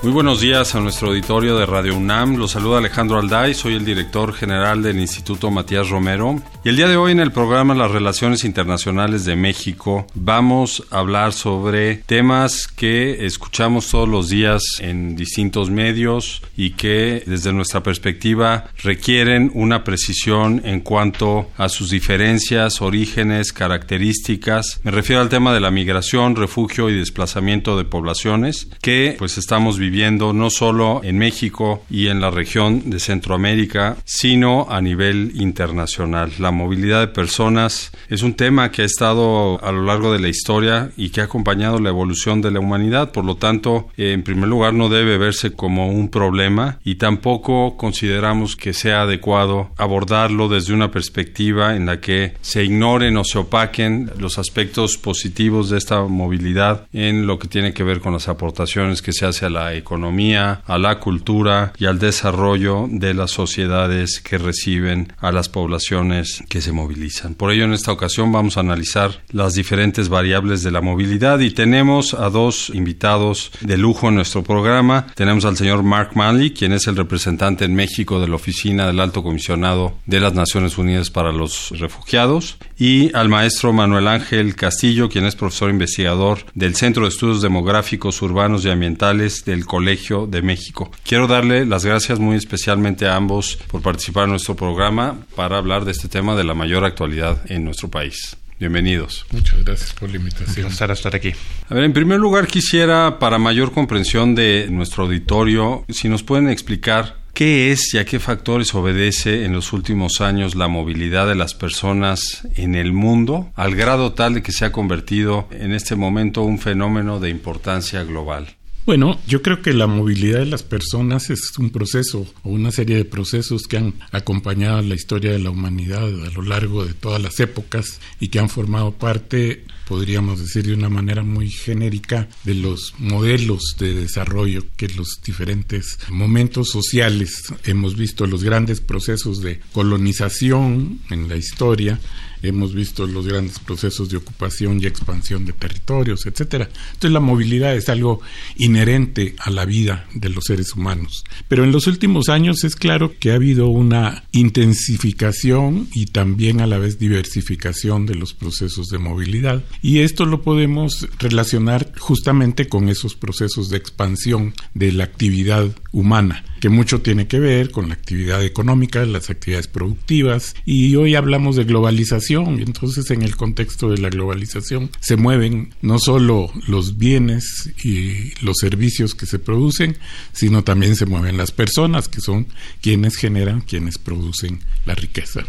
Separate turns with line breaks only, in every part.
Muy buenos días a nuestro auditorio de Radio UNAM. Los saluda Alejandro Alday, soy el director general del Instituto Matías Romero. Y el día de hoy en el programa Las Relaciones Internacionales de México vamos a hablar sobre temas que escuchamos todos los días en distintos medios y que desde nuestra perspectiva requieren una precisión en cuanto a sus diferencias, orígenes, características. Me refiero al tema de la migración, refugio y desplazamiento de poblaciones que pues estamos viviendo viviendo no solo en México y en la región de Centroamérica, sino a nivel internacional. La movilidad de personas es un tema que ha estado a lo largo de la historia y que ha acompañado la evolución de la humanidad, por lo tanto, en primer lugar no debe verse como un problema y tampoco consideramos que sea adecuado abordarlo desde una perspectiva en la que se ignoren o se opaquen los aspectos positivos de esta movilidad en lo que tiene que ver con las aportaciones que se hace a la economía, a la cultura y al desarrollo de las sociedades que reciben a las poblaciones que se movilizan. Por ello, en esta ocasión vamos a analizar las diferentes variables de la movilidad y tenemos a dos invitados de lujo en nuestro programa. Tenemos al señor Mark Manley, quien es el representante en México de la Oficina del Alto Comisionado de las Naciones Unidas para los Refugiados, y al maestro Manuel Ángel Castillo, quien es profesor investigador del Centro de Estudios Demográficos Urbanos y Ambientales del Colegio de México. Quiero darle las gracias muy especialmente a ambos por participar en nuestro programa para hablar de este tema de la mayor actualidad en nuestro país. Bienvenidos.
Muchas gracias por la invitación.
Un placer estar aquí.
A ver, en primer lugar quisiera, para mayor comprensión de nuestro auditorio, si nos pueden explicar ¿Qué es y a qué factores obedece en los últimos años la movilidad de las personas en el mundo al grado tal de que se ha convertido en este momento un fenómeno de importancia global?
Bueno, yo creo que la movilidad de las personas es un proceso o una serie de procesos que han acompañado la historia de la humanidad a lo largo de todas las épocas y que han formado parte, podríamos decir de una manera muy genérica, de los modelos de desarrollo que los diferentes momentos sociales hemos visto, los grandes procesos de colonización en la historia, hemos visto los grandes procesos de ocupación y expansión de territorios, etcétera. Entonces la movilidad es algo inherente a la vida de los seres humanos. Pero en los últimos años es claro que ha habido una intensificación y también a la vez diversificación de los procesos de movilidad y esto lo podemos relacionar justamente con esos procesos de expansión de la actividad humana que mucho tiene que ver con la actividad económica, las actividades productivas, y hoy hablamos de globalización, y entonces en el contexto de la globalización se mueven no solo los bienes y los servicios que se producen, sino también se mueven las personas, que son quienes generan, quienes producen la riqueza.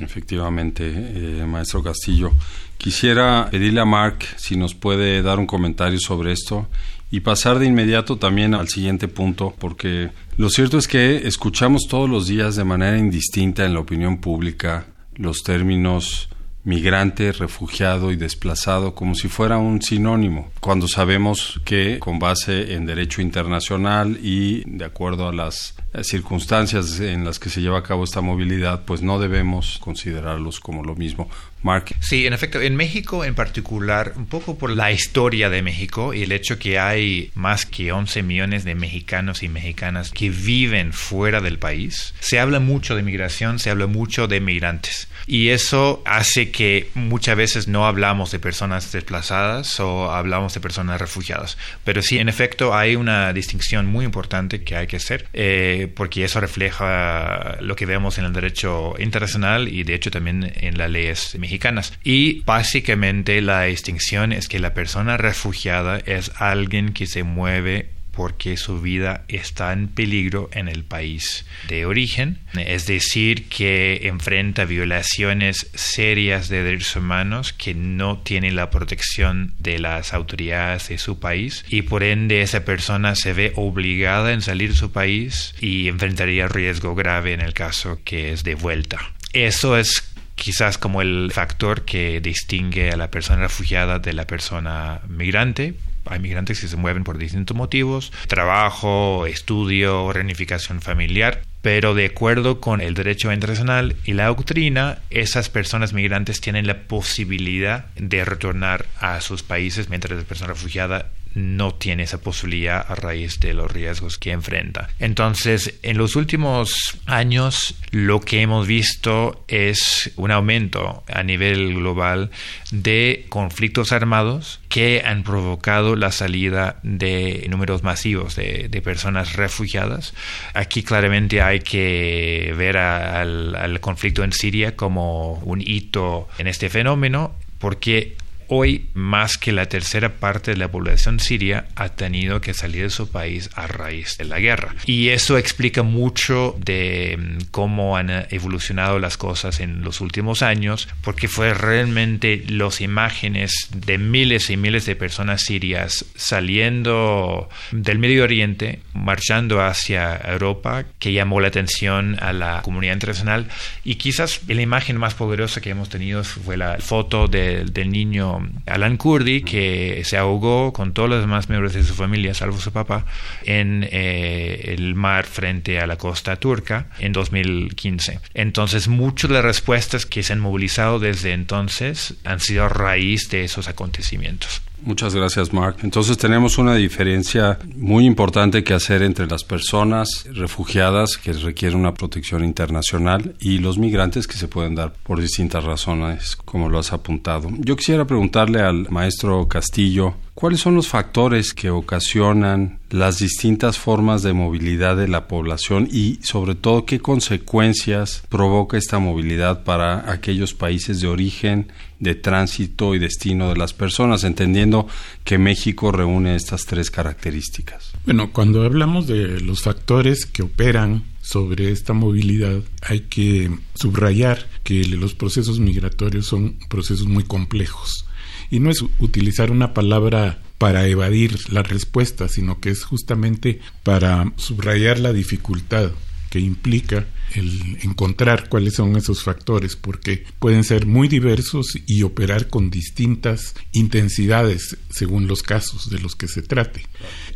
Efectivamente, eh, maestro Castillo. Quisiera pedirle a Mark si nos puede dar un comentario sobre esto y pasar de inmediato también al siguiente punto, porque lo cierto es que escuchamos todos los días de manera indistinta en la opinión pública los términos migrante, refugiado y desplazado como si fuera un sinónimo, cuando sabemos que con base en derecho internacional y de acuerdo a las circunstancias en las que se lleva a cabo esta movilidad, pues no debemos considerarlos como lo mismo. Mark.
Sí, en efecto, en México en particular, un poco por la historia de México y el hecho que hay más que 11 millones de mexicanos y mexicanas que viven fuera del país, se habla mucho de migración, se habla mucho de migrantes. Y eso hace que muchas veces no hablamos de personas desplazadas o hablamos de personas refugiadas. Pero sí, en efecto, hay una distinción muy importante que hay que hacer, eh, porque eso refleja lo que vemos en el derecho internacional y de hecho también en las leyes mexicanas. Y básicamente la distinción es que la persona refugiada es alguien que se mueve porque su vida está en peligro en el país de origen, es decir, que enfrenta violaciones serias de derechos humanos que no tiene la protección de las autoridades de su país. Y por ende esa persona se ve obligada en salir de su país y enfrentaría riesgo grave en el caso que es de vuelta. Eso es quizás como el factor que distingue a la persona refugiada de la persona migrante. Hay migrantes que se mueven por distintos motivos, trabajo, estudio, reunificación familiar, pero de acuerdo con el derecho internacional y la doctrina, esas personas migrantes tienen la posibilidad de retornar a sus países mientras la persona refugiada no tiene esa posibilidad a raíz de los riesgos que enfrenta. Entonces, en los últimos años lo que hemos visto es un aumento a nivel global de conflictos armados que han provocado la salida de números masivos de, personas refugiadas. Aquí claramente hay que ver al, al conflicto en Siria como un hito en este fenómeno porque Hoy, más que la tercera parte de la población siria ha tenido que salir de su país a raíz de la guerra. Y eso explica mucho de mm, cómo han evolucionado las cosas en los últimos años, porque fue realmente las imágenes de miles y miles de personas sirias saliendo del Medio Oriente, marchando hacia Europa, que llamó la atención a la comunidad internacional. Y quizás la imagen más poderosa que hemos tenido fue la foto del niño Alan Kurdi, que se ahogó con todos los demás miembros de su familia, salvo su papá, en eh, el mar frente a la costa turca en 2015. Entonces, muchas de las respuestas que se han movilizado desde entonces han sido a raíz de esos acontecimientos.
Muchas gracias, Mark. Entonces tenemos una diferencia muy importante que hacer entre las personas refugiadas que requieren una protección internacional y los migrantes que se pueden dar por distintas razones, como lo has apuntado. Yo quisiera preguntarle al maestro Castillo ¿Cuáles son los factores que ocasionan las distintas formas de movilidad de la población y sobre todo qué consecuencias provoca esta movilidad para aquellos países de origen, de tránsito y destino de las personas, entendiendo que México reúne estas tres características?
Bueno, cuando hablamos de los factores que operan sobre esta movilidad, hay que subrayar que los procesos migratorios son procesos muy complejos y no es utilizar una palabra para evadir la respuesta, sino que es justamente para subrayar la dificultad que implica el encontrar cuáles son esos factores, porque pueden ser muy diversos y operar con distintas intensidades según los casos de los que se trate.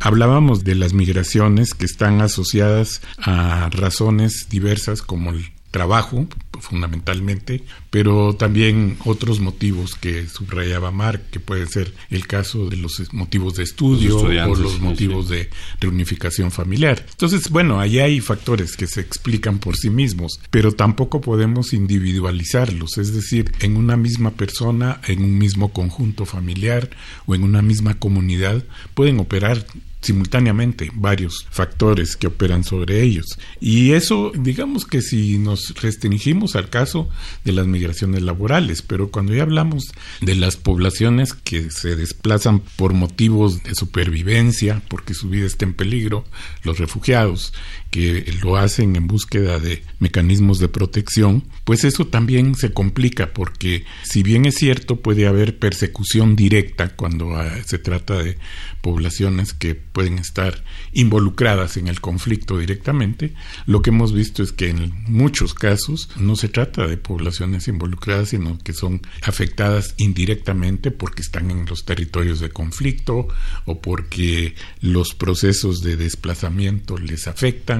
Hablábamos de las migraciones que están asociadas a razones diversas como el trabajo, fundamentalmente, pero también otros motivos que subrayaba Mark, que puede ser el caso de los motivos de estudio o los motivos de reunificación familiar. Entonces, bueno, ahí hay factores que se explican por sí mismos, pero tampoco podemos individualizarlos, es decir, en una misma persona, en un mismo conjunto familiar o en una misma comunidad pueden operar simultáneamente varios factores que operan sobre ellos. Y eso, digamos que si nos restringimos al caso de las migraciones laborales, pero cuando ya hablamos de las poblaciones que se desplazan por motivos de supervivencia, porque su vida está en peligro, los refugiados, que lo hacen en búsqueda de mecanismos de protección, pues eso también se complica porque si bien es cierto puede haber persecución directa cuando ah, se trata de poblaciones que pueden estar involucradas en el conflicto directamente, lo que hemos visto es que en muchos casos no se trata de poblaciones involucradas, sino que son afectadas indirectamente porque están en los territorios de conflicto o porque los procesos de desplazamiento les afectan,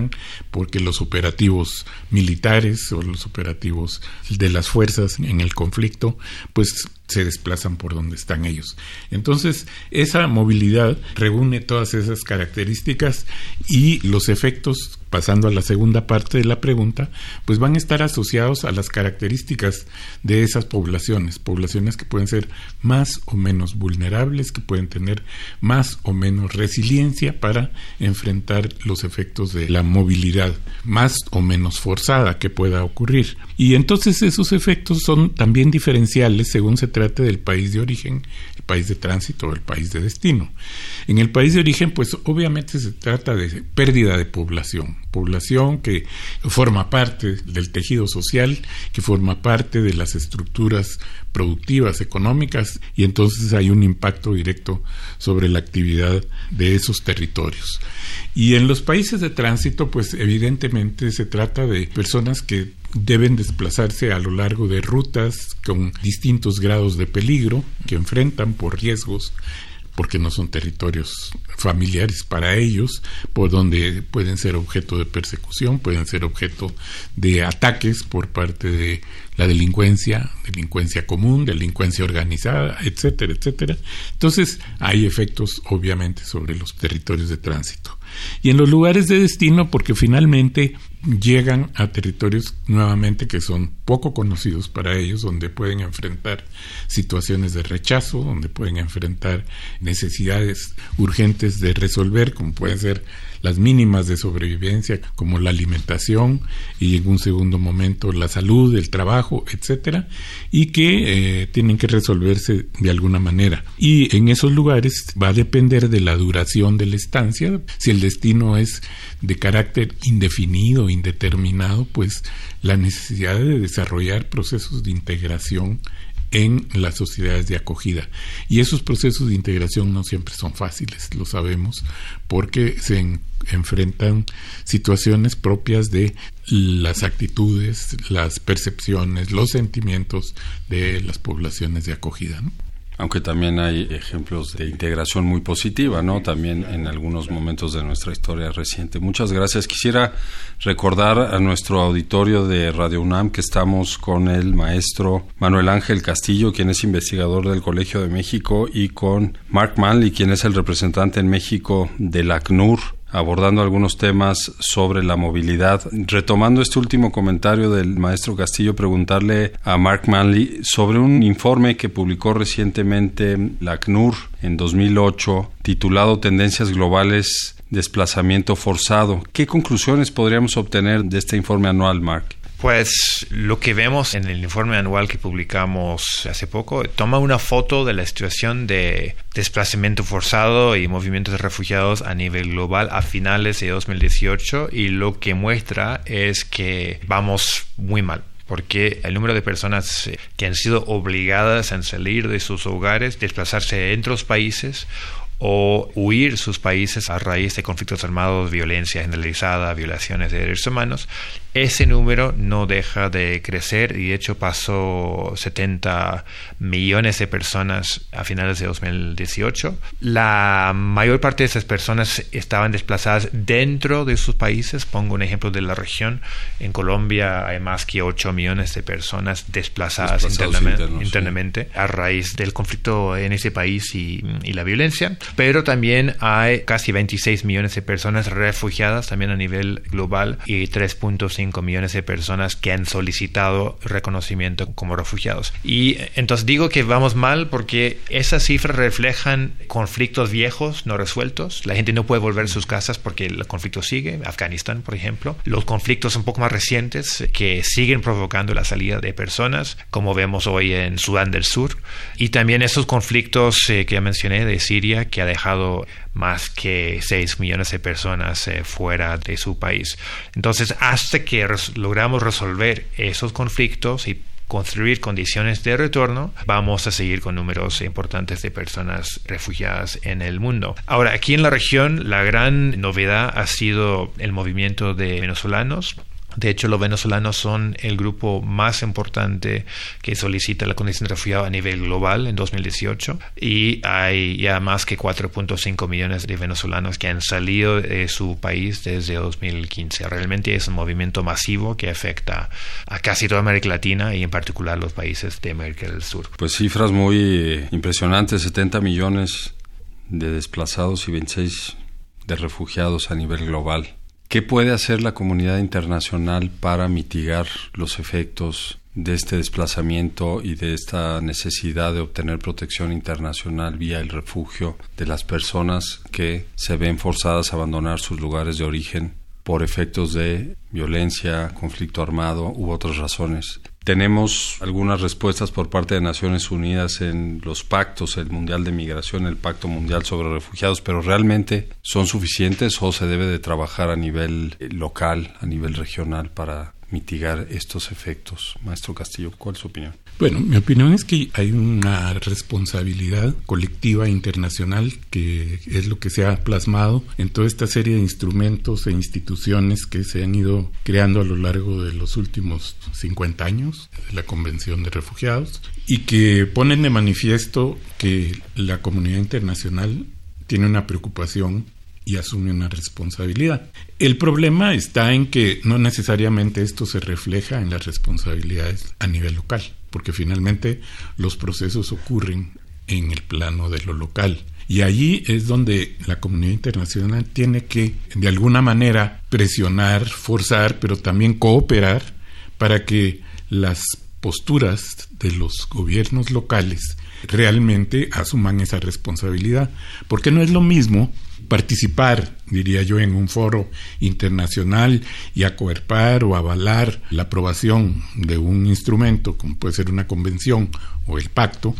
porque los operativos militares o los operativos de las fuerzas en el conflicto, pues se desplazan por donde están ellos. Entonces, esa movilidad reúne todas esas características y los efectos pasando a la segunda parte de la pregunta, pues van a estar asociados a las características de esas poblaciones, poblaciones que pueden ser más o menos vulnerables, que pueden tener más o menos resiliencia para enfrentar los efectos de la movilidad más o menos forzada que pueda ocurrir. Y entonces esos efectos son también diferenciales según se trate del país de origen, país de tránsito o el país de destino. En el país de origen, pues obviamente se trata de pérdida de población, población que forma parte del tejido social, que forma parte de las estructuras productivas, económicas, y entonces hay un impacto directo sobre la actividad de esos territorios. Y en los países de tránsito, pues evidentemente se trata de personas que deben desplazarse a lo largo de rutas con distintos grados de peligro que enfrentan por riesgos porque no son territorios familiares para ellos, por donde pueden ser objeto de persecución, pueden ser objeto de ataques por parte de la delincuencia, delincuencia común, delincuencia organizada, etcétera, etcétera. Entonces, hay efectos obviamente sobre los territorios de tránsito. Y en los lugares de destino, porque finalmente llegan a territorios nuevamente que son poco conocidos para ellos, donde pueden enfrentar situaciones de rechazo, donde pueden enfrentar necesidades urgentes de resolver, como pueden ser las mínimas de sobrevivencia, como la alimentación y en un segundo momento la salud, el trabajo, etcétera, y que eh, tienen que resolverse de alguna manera. Y en esos lugares va a depender de la duración de la estancia, si el destino es de carácter indefinido, indeterminado, pues la necesidad de desarrollar procesos de integración en las sociedades de acogida. Y esos procesos de integración no siempre son fáciles, lo sabemos, porque se enfrentan situaciones propias de las actitudes, las percepciones, los sentimientos de las poblaciones de acogida
aunque también hay ejemplos de integración muy positiva, ¿no? También en algunos momentos de nuestra historia reciente. Muchas gracias. Quisiera recordar a nuestro auditorio de Radio UNAM que estamos con el maestro Manuel Ángel Castillo, quien es investigador del Colegio de México, y con Mark Manley, quien es el representante en México del ACNUR abordando algunos temas sobre la movilidad. Retomando este último comentario del maestro Castillo, preguntarle a Mark Manley sobre un informe que publicó recientemente la CNUR en 2008 titulado Tendencias Globales Desplazamiento Forzado. ¿Qué conclusiones podríamos obtener de este informe anual, Mark?
Pues lo que vemos en el informe anual que publicamos hace poco toma una foto de la situación de desplazamiento forzado y movimientos de refugiados a nivel global a finales de 2018 y lo que muestra es que vamos muy mal porque el número de personas eh, que han sido obligadas a salir de sus hogares, desplazarse entre los países o huir sus países a raíz de conflictos armados, violencia generalizada, violaciones de derechos humanos, ese número no deja de crecer y de hecho pasó 70 millones de personas a finales de 2018. La mayor parte de esas personas estaban desplazadas dentro de sus países. Pongo un ejemplo de la región. En Colombia hay más que 8 millones de personas desplazadas internamente, a raíz del conflicto en ese país y, y la violencia. Pero también hay casi 26 millones de personas refugiadas también a nivel global y 3.5 millones de personas que han solicitado reconocimiento como refugiados. Y entonces digo que vamos mal porque esas cifras reflejan conflictos viejos no resueltos. La gente no puede volver a sus casas porque el conflicto sigue. Afganistán, por ejemplo. Los conflictos un poco más recientes que siguen provocando la salida de personas, como vemos hoy en Sudán del Sur. Y también esos conflictos eh, que ya mencioné de Siria, que ha dejado más que 6 millones de personas eh, fuera de su país. Entonces, hasta que logramos resolver esos conflictos y construir condiciones de retorno, vamos a seguir con números importantes de personas refugiadas en el mundo. Ahora, aquí en la región, la gran novedad ha sido el movimiento de venezolanos de hecho, los venezolanos son el grupo más importante que solicita la condición de refugiado a nivel global en 2018 y hay ya más que 4.5 millones de venezolanos que han salido de su país desde 2015. Realmente es un movimiento masivo que afecta a casi toda América Latina y en particular los países de América del Sur.
Pues cifras muy impresionantes, 70 millones de desplazados y 26 de refugiados a nivel global. ¿Qué puede hacer la comunidad internacional para mitigar los efectos de este desplazamiento y de esta necesidad de obtener protección internacional vía el refugio de las personas que se ven forzadas a abandonar sus lugares de origen por efectos de violencia, conflicto armado u otras razones? Tenemos algunas respuestas por parte de Naciones Unidas en los pactos, el Mundial de Migración, el Pacto Mundial sobre Refugiados, pero realmente son suficientes o se debe de trabajar a nivel eh, local, a nivel regional para mitigar estos efectos. Maestro Castillo, ¿cuál es su opinión?
Bueno, mi opinión es que hay una responsabilidad colectiva internacional que es lo que se ha plasmado en toda esta serie de instrumentos e instituciones que se han ido creando a lo largo de los últimos 50 años, la Convención de Refugiados, y que ponen de manifiesto que la comunidad internacional tiene una preocupación y asume una responsabilidad. El problema está en que no necesariamente esto se refleja en las responsabilidades a nivel local, porque finalmente los procesos ocurren en el plano de lo local. Y allí es donde la comunidad internacional tiene que, de alguna manera, presionar, forzar, pero también cooperar para que las posturas de los gobiernos locales realmente asuman esa responsabilidad. Porque no es lo mismo participar, diría yo, en un foro internacional y acoerpar o avalar la aprobación de un instrumento, como puede ser una convención o el pacto,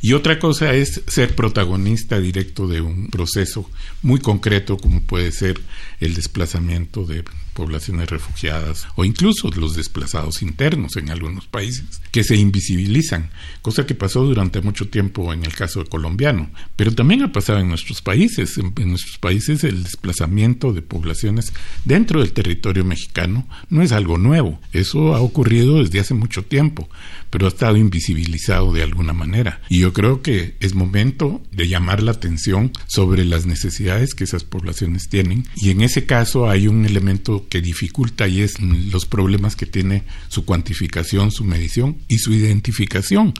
y otra cosa es ser protagonista directo de un proceso muy concreto, como puede ser el desplazamiento de poblaciones refugiadas o incluso los desplazados internos en algunos países que se invisibilizan, cosa que pasó durante mucho tiempo en el caso colombiano, pero también ha pasado en nuestros países. En, nuestros países el desplazamiento de poblaciones dentro del territorio mexicano no es algo nuevo, eso ha ocurrido desde hace mucho tiempo, pero ha estado invisibilizado de alguna manera. Y yo creo que es momento de llamar la atención sobre las necesidades que esas poblaciones tienen y en ese caso hay un elemento que dificulta y es los problemas que tiene su cuantificación, su medición y su identificación.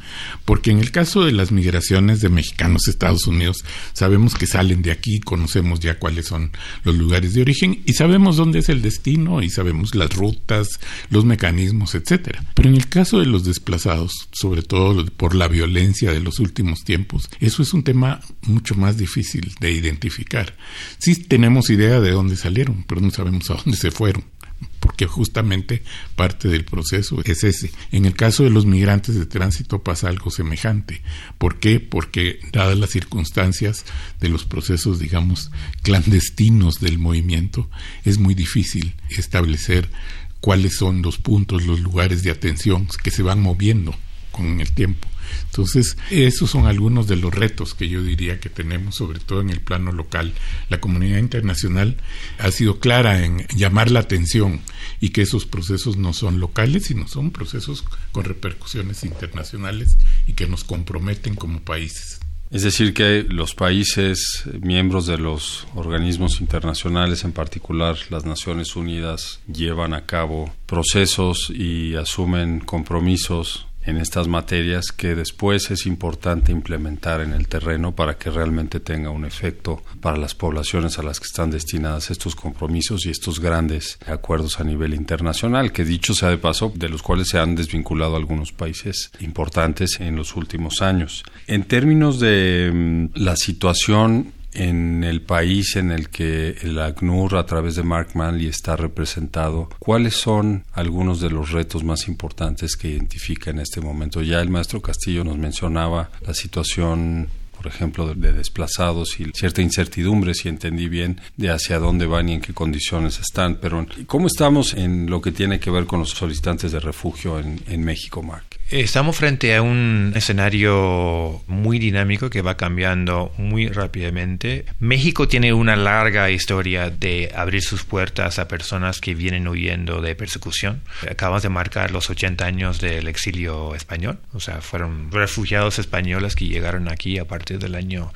Porque en el caso de las migraciones de mexicanos a Estados Unidos, sabemos que salen de aquí, conocemos ya cuáles son los lugares de origen y sabemos dónde es el destino y sabemos las rutas, los mecanismos, etcétera. Pero en el caso de los desplazados, sobre todo por la violencia de los últimos tiempos, eso es un tema mucho más difícil de identificar. Sí tenemos idea de dónde salieron, pero no sabemos a dónde se fueron porque justamente parte del proceso es ese. En el caso de los migrantes de tránsito pasa algo semejante. ¿Por qué? Porque dadas las circunstancias de los procesos, digamos, clandestinos del movimiento, es muy difícil establecer cuáles son los puntos, los lugares de atención que se van moviendo con el tiempo. Entonces, esos son algunos de los retos que yo diría que tenemos, sobre todo en el plano local. La comunidad internacional ha sido clara en llamar la atención y que esos procesos no son locales, sino son procesos con repercusiones internacionales y que nos comprometen como países.
Es decir, que los países miembros de los organismos internacionales, en particular las Naciones Unidas, llevan a cabo procesos y asumen compromisos en estas materias que después es importante implementar en el terreno para que realmente tenga un efecto para las poblaciones a las que están destinadas estos compromisos y estos grandes acuerdos a nivel internacional, que dicho sea de paso, de los cuales se han desvinculado algunos países importantes en los últimos años. En términos de mm, la situación en el país en el que el ACNUR a través de Mark Manley está representado, ¿cuáles son algunos de los retos más importantes que identifica en este momento? Ya el maestro Castillo nos mencionaba la situación por ejemplo, de, desplazados y cierta incertidumbre, si entendí bien, de hacia dónde van y en qué condiciones están. Pero, ¿cómo estamos en lo que tiene que ver con los solicitantes de refugio en, en México, Mark?
Estamos frente a un escenario muy dinámico que va cambiando muy rápidamente. México tiene una larga historia de abrir sus puertas a personas que vienen huyendo de persecución. Acabamos de marcar los 80 años del exilio español, o sea, fueron refugiados españoles que llegaron aquí a partir del año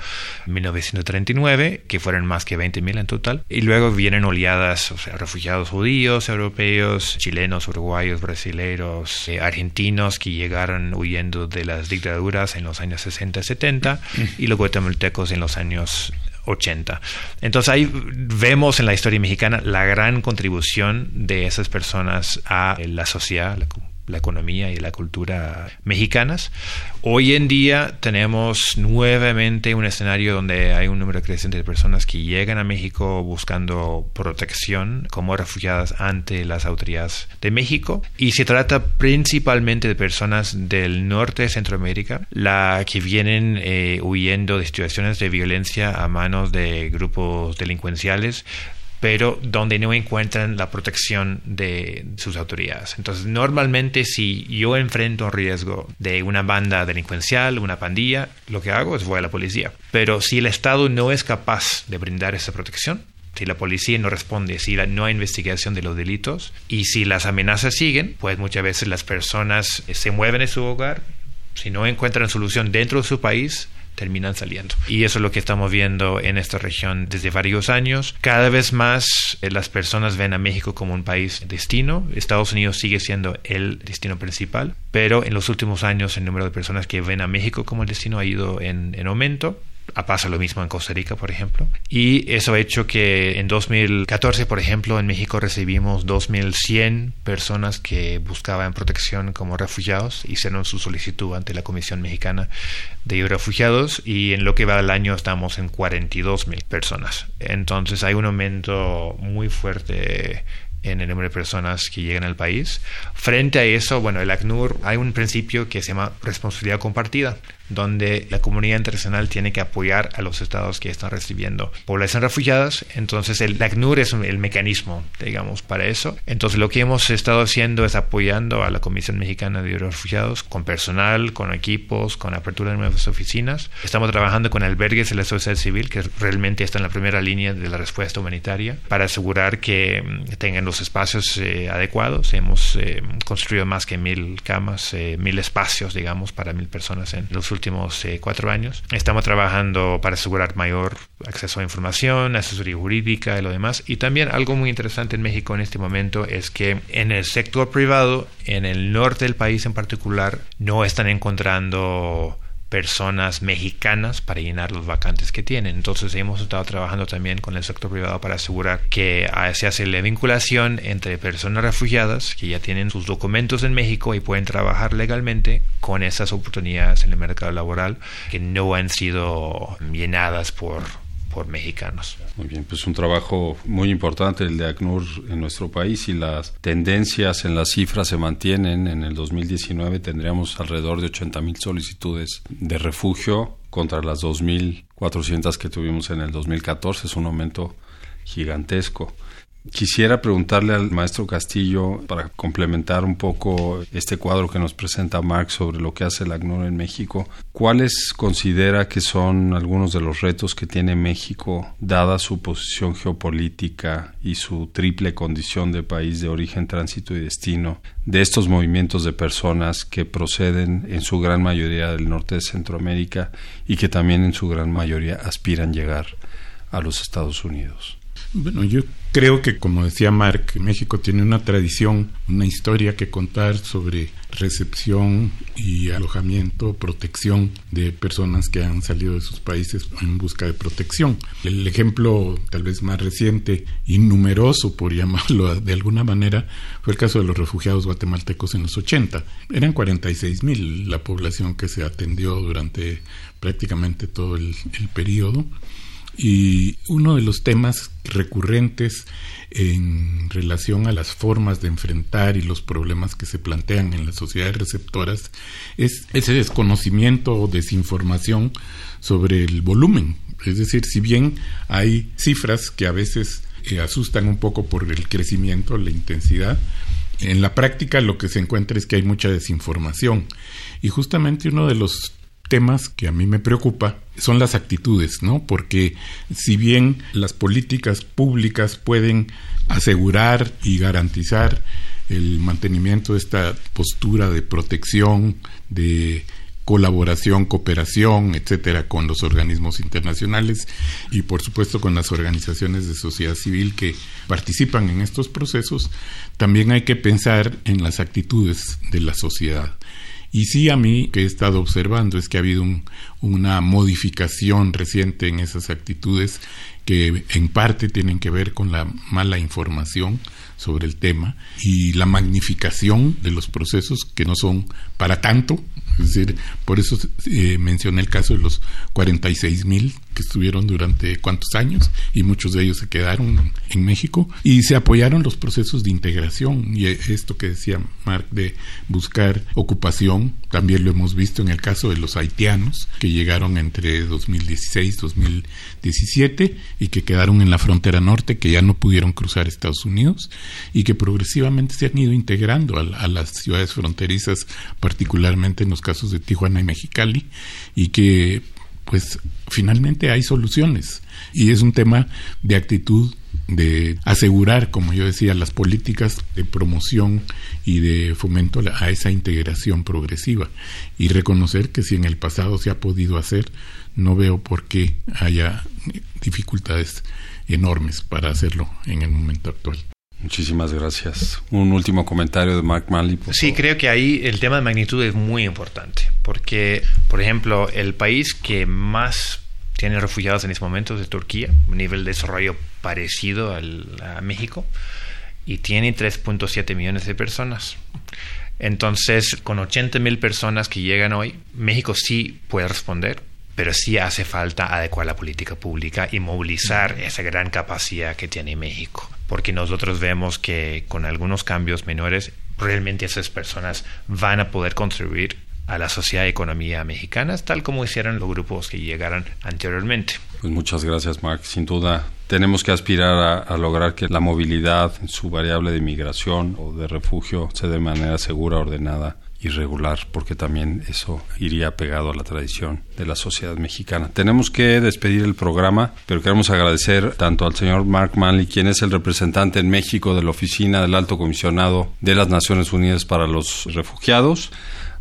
1939, que fueron más que 20.000 en total. Y luego vienen oleadas, o sea, refugiados judíos, europeos, chilenos, uruguayos, brasileños, eh, argentinos que llegaron huyendo de las dictaduras en los años 60 y 70 y los guatemaltecos en los años 80. Entonces ahí vemos en la historia mexicana la gran contribución de esas personas a la sociedad, la economía y la cultura mexicanas. Hoy en día tenemos nuevamente un escenario donde hay un número creciente de personas que llegan a México buscando protección como refugiadas ante las autoridades de México y se trata principalmente de personas del norte de Centroamérica, la que vienen eh, huyendo de situaciones de violencia a manos de grupos delincuenciales pero donde no encuentran la protección de sus autoridades. Entonces, normalmente si yo enfrento un riesgo de una banda delincuencial, una pandilla, lo que hago es voy a la policía. Pero si el Estado no es capaz de brindar esa protección, si la policía no responde, si no hay investigación de los delitos y si las amenazas siguen, pues muchas veces las personas se mueven en su hogar, si no encuentran solución dentro de su país, terminan saliendo. Y eso es lo que estamos viendo en esta región desde varios años. Cada vez más eh, las personas ven a México como un país destino. Estados Unidos sigue siendo el destino principal, pero en los últimos años el número de personas que ven a México como el destino ha ido en, en aumento pasa lo mismo en Costa Rica, por ejemplo. Y eso ha hecho que en 2014, por ejemplo, en México recibimos 2.100 personas que buscaban protección como refugiados, hicieron su solicitud ante la Comisión Mexicana de Refugiados y en lo que va del año estamos en 42.000 personas. Entonces hay un aumento muy fuerte en el número de personas que llegan al país. Frente a eso, bueno, el ACNUR hay un principio que se llama responsabilidad compartida donde la comunidad internacional tiene que apoyar a los estados que están recibiendo población refugiadas. Entonces el ACNUR es el mecanismo, digamos, para eso. Entonces lo que hemos estado haciendo es apoyando a la Comisión Mexicana de Refugiados con personal, con equipos, con apertura de nuevas oficinas. Estamos trabajando con albergues de la sociedad civil que realmente están en la primera línea de la respuesta humanitaria para asegurar que mm, tengan los espacios eh, adecuados. Hemos eh, construido más que mil camas, eh, mil espacios, digamos, para mil personas en los últimos eh, cuatro años. Estamos trabajando para asegurar mayor acceso a información, asesoría jurídica y lo demás. Y también algo muy interesante en México en este momento es que en el sector privado, en el norte del país en particular, no están encontrando personas mexicanas para llenar los vacantes que tienen. Entonces hemos estado trabajando también con el sector privado para asegurar que ah, se hace la vinculación entre personas refugiadas que ya tienen sus documentos en México y pueden trabajar legalmente con esas oportunidades en el mercado laboral que no han sido llenadas por por mexicanos.
Muy bien, pues un trabajo muy importante el de ACNUR en nuestro país y las tendencias en las cifras se mantienen. En el 2019 tendríamos alrededor de 80 mil solicitudes de refugio contra las 2.400 que tuvimos en el 2014. Es un aumento gigantesco. Quisiera preguntarle al maestro Castillo, para complementar un poco este cuadro que nos presenta Marx sobre lo que hace el ACNUR en México, ¿cuáles considera que son algunos de los retos que tiene México, dada su posición geopolítica y su triple condición de país de origen, tránsito y destino, de estos movimientos de personas que proceden en su gran mayoría del norte de Centroamérica y que también en su gran mayoría aspiran llegar a los Estados Unidos?
Bueno, yo creo que, como decía Mark, México tiene una tradición, una historia que contar sobre recepción y alojamiento, protección de personas que han salido de sus países en busca de protección. El ejemplo tal vez más reciente y numeroso, por llamarlo de alguna manera, fue el caso de los refugiados guatemaltecos en los 80. Eran 46 mil la población que se atendió durante prácticamente todo el, el periodo y uno de los temas recurrentes en relación a las formas de enfrentar y los problemas que se plantean en las sociedades receptoras es ese desconocimiento o desinformación sobre el volumen. Es decir, si bien hay cifras que a veces eh, asustan un poco por el crecimiento, la intensidad, en la práctica lo que se encuentra es que hay mucha desinformación. Y justamente uno de los temas que a mí me preocupa son las actitudes, ¿no? Porque si bien las políticas públicas pueden asegurar y garantizar el mantenimiento de esta postura de protección, de colaboración, cooperación, etcétera, con los organismos internacionales y por supuesto con las organizaciones de sociedad civil que participan en estos procesos, también hay que pensar en las actitudes de la sociedad. Y sí a mí que he estado observando es que ha habido un, una modificación reciente en esas actitudes que en parte tienen que ver con la mala información sobre el tema y la magnificación de los procesos que no son para tanto. Es decir, por eso eh, mencioné el caso de los 46 mil que estuvieron durante cuántos años y muchos de ellos se quedaron en México y se apoyaron los procesos de integración. Y esto que decía Mark de buscar ocupación también lo hemos visto en el caso de los haitianos que llegaron entre 2016 2017 y que quedaron en la frontera norte que ya no pudieron cruzar Estados Unidos y que progresivamente se han ido integrando a, a las ciudades fronterizas particularmente en los casos de Tijuana y Mexicali y que pues finalmente hay soluciones. Y es un tema de actitud, de asegurar, como yo decía, las políticas de promoción y de fomento a esa integración progresiva. Y reconocer que si en el pasado se ha podido hacer, no veo por qué haya dificultades enormes para hacerlo en el momento actual.
Muchísimas gracias. Un último comentario de Mark Malley.
Sí, creo que ahí el tema de magnitud es muy importante, porque, por ejemplo, el país que más tiene refugiados en este momento es Turquía, un nivel de desarrollo parecido al, a México, y tiene 3.7 millones de personas. Entonces, con 80 mil personas que llegan hoy, México sí puede responder, pero sí hace falta adecuar la política pública y movilizar esa gran capacidad que tiene México porque nosotros vemos que con algunos cambios menores, realmente esas personas van a poder contribuir a la sociedad y economía mexicanas, tal como hicieron los grupos que llegaron anteriormente.
Pues muchas gracias, Mark. Sin duda, tenemos que aspirar a, a, lograr que la movilidad, su variable de migración o de refugio, se dé de manera segura, ordenada irregular, porque también eso iría pegado a la tradición de la sociedad mexicana. Tenemos que despedir el programa, pero queremos agradecer tanto al señor Mark Manley, quien es el representante en México de la Oficina del Alto Comisionado de las Naciones Unidas para los Refugiados,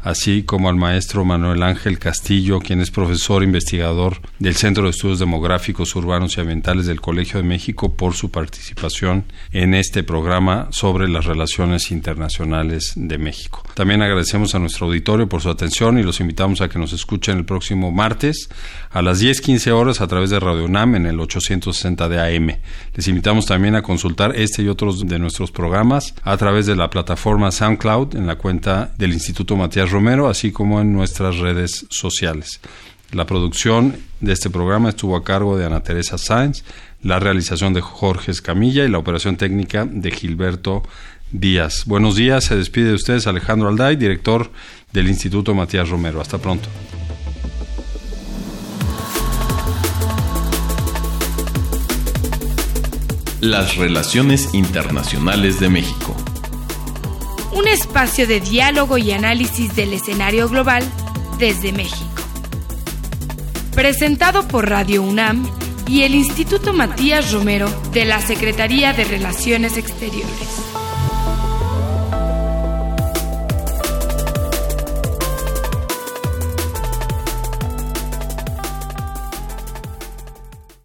así como al maestro Manuel Ángel Castillo, quien es profesor investigador del Centro de Estudios Demográficos Urbanos y Ambientales del Colegio de México, por su participación en este programa sobre las relaciones internacionales de México. También agradecemos a nuestro auditorio por su atención y los invitamos a que nos escuchen el próximo martes a las 10:15 horas a través de Radio UNAM en el 860 de AM. Les invitamos también a consultar este y otros de nuestros programas a través de la plataforma SoundCloud en la cuenta del Instituto Matías Romero, así como en nuestras redes sociales. La producción de este programa estuvo a cargo de Ana Teresa Sáenz, la realización de Jorge Escamilla y la operación técnica de Gilberto Díaz. Buenos días, se despide de ustedes Alejandro Alday, director del Instituto Matías Romero. Hasta pronto.
Las relaciones internacionales de México
un espacio de diálogo y análisis del escenario global desde México. Presentado por Radio UNAM y el Instituto Matías Romero de la Secretaría de Relaciones Exteriores.